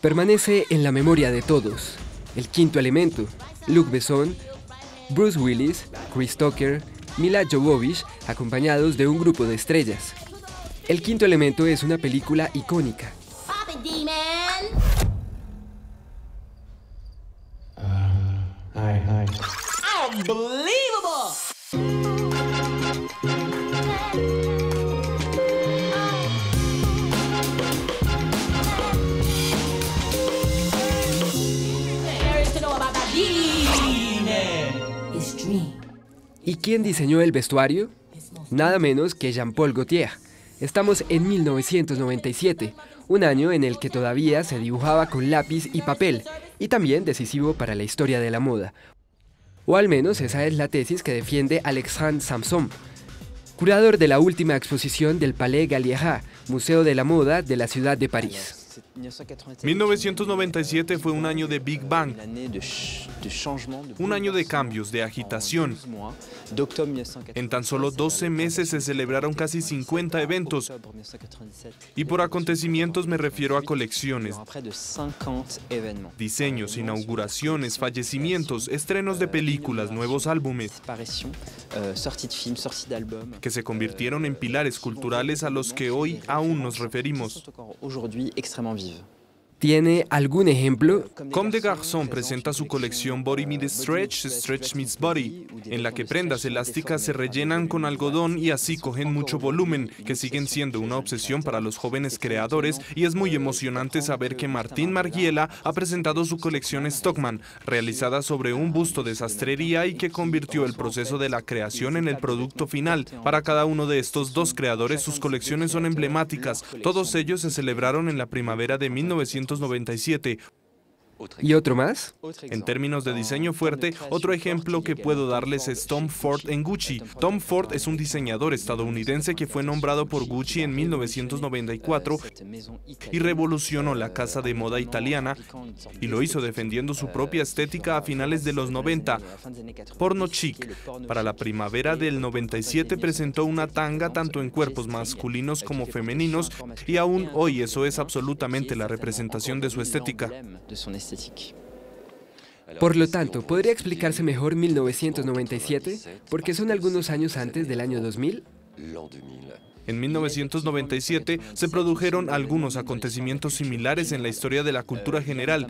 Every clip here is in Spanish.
Permanece en la memoria de todos. El quinto elemento, Luke Besson, Bruce Willis, Chris Tucker, Mila Jovovich, acompañados de un grupo de estrellas. El quinto elemento es una película icónica. ¿Y quién diseñó el vestuario? Nada menos que Jean-Paul Gaultier. Estamos en 1997, un año en el que todavía se dibujaba con lápiz y papel, y también decisivo para la historia de la moda. O al menos esa es la tesis que defiende Alexandre Samson, curador de la última exposición del Palais Galliera, Museo de la Moda de la ciudad de París. 1997 fue un año de Big Bang, un año de cambios, de agitación. En tan solo 12 meses se celebraron casi 50 eventos. Y por acontecimientos me refiero a colecciones, diseños, inauguraciones, fallecimientos, estrenos de películas, nuevos álbumes, que se convirtieron en pilares culturales a los que hoy aún nos referimos. vive. ¿Tiene algún ejemplo? Comme des Garçons presenta su colección Body Meets Stretch, Stretch Meets Body, en la que prendas elásticas se rellenan con algodón y así cogen mucho volumen, que siguen siendo una obsesión para los jóvenes creadores y es muy emocionante saber que Martín Margiela ha presentado su colección Stockman, realizada sobre un busto de sastrería y que convirtió el proceso de la creación en el producto final. Para cada uno de estos dos creadores sus colecciones son emblemáticas, todos ellos se celebraron en la primavera de 1900 1997 ¿Y otro más? En términos de diseño fuerte, otro ejemplo que puedo darles es Tom Ford en Gucci. Tom Ford es un diseñador estadounidense que fue nombrado por Gucci en 1994 y revolucionó la casa de moda italiana y lo hizo defendiendo su propia estética a finales de los 90. Porno chic. Para la primavera del 97 presentó una tanga tanto en cuerpos masculinos como femeninos y aún hoy eso es absolutamente la representación de su estética. Por lo tanto, ¿podría explicarse mejor 1997? Porque son algunos años antes del año 2000. En 1997 se produjeron algunos acontecimientos similares en la historia de la cultura general.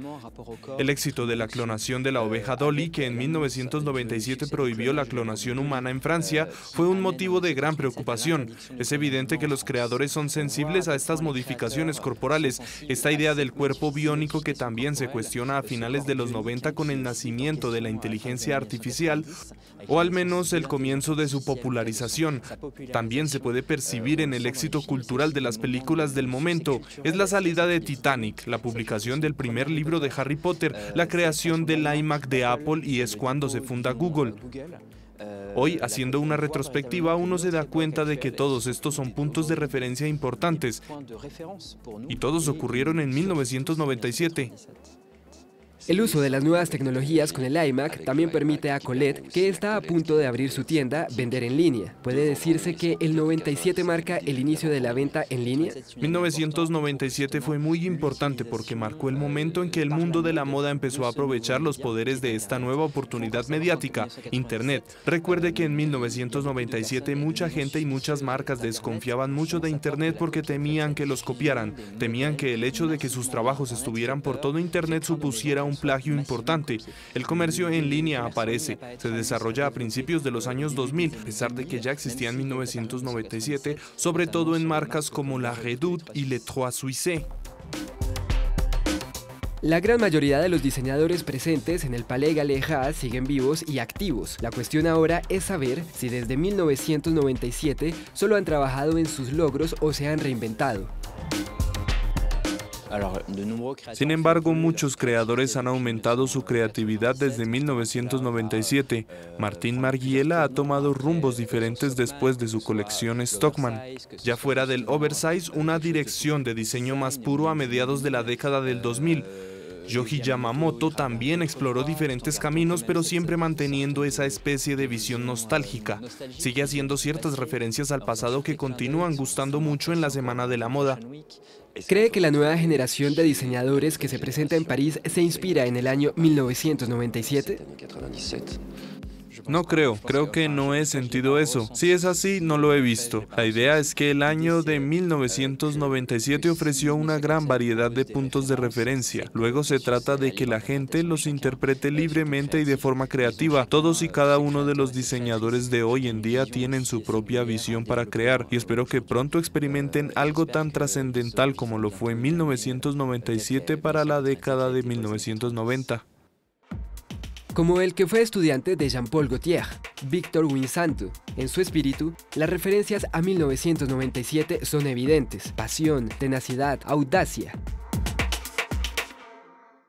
El éxito de la clonación de la oveja Dolly, que en 1997 prohibió la clonación humana en Francia, fue un motivo de gran preocupación. Es evidente que los creadores son sensibles a estas modificaciones corporales, esta idea del cuerpo biónico que también se cuestiona a finales de los 90 con el nacimiento de la inteligencia artificial, o al menos el comienzo de su popularización. También se puede percibir en el éxito cultural de las películas del momento es la salida de Titanic, la publicación del primer libro de Harry Potter, la creación del iMac de Apple y es cuando se funda Google. Hoy, haciendo una retrospectiva, uno se da cuenta de que todos estos son puntos de referencia importantes y todos ocurrieron en 1997. El uso de las nuevas tecnologías con el iMac también permite a Colette, que está a punto de abrir su tienda, vender en línea. ¿Puede decirse que el 97 marca el inicio de la venta en línea? 1997 fue muy importante porque marcó el momento en que el mundo de la moda empezó a aprovechar los poderes de esta nueva oportunidad mediática, Internet. Recuerde que en 1997 mucha gente y muchas marcas desconfiaban mucho de Internet porque temían que los copiaran, temían que el hecho de que sus trabajos estuvieran por todo Internet supusiera un un plagio importante. El comercio en línea aparece, se desarrolla a principios de los años 2000, a pesar de que ya existía en 1997, sobre todo en marcas como la Redoute y Le Trois Suisse. La gran mayoría de los diseñadores presentes en el Palais Galéja siguen vivos y activos. La cuestión ahora es saber si desde 1997 solo han trabajado en sus logros o se han reinventado. Sin embargo, muchos creadores han aumentado su creatividad desde 1997. Martín Margiela ha tomado rumbos diferentes después de su colección Stockman. Ya fuera del oversize, una dirección de diseño más puro a mediados de la década del 2000 Yoji Yamamoto también exploró diferentes caminos, pero siempre manteniendo esa especie de visión nostálgica. Sigue haciendo ciertas referencias al pasado que continúan gustando mucho en la Semana de la Moda. ¿Cree que la nueva generación de diseñadores que se presenta en París se inspira en el año 1997? No creo, creo que no he sentido eso. Si es así, no lo he visto. La idea es que el año de 1997 ofreció una gran variedad de puntos de referencia. Luego se trata de que la gente los interprete libremente y de forma creativa. Todos y cada uno de los diseñadores de hoy en día tienen su propia visión para crear y espero que pronto experimenten algo tan trascendental como lo fue en 1997 para la década de 1990 como el que fue estudiante de Jean-Paul Gaultier, Victor Winsanto. En su espíritu, las referencias a 1997 son evidentes, pasión, tenacidad, audacia.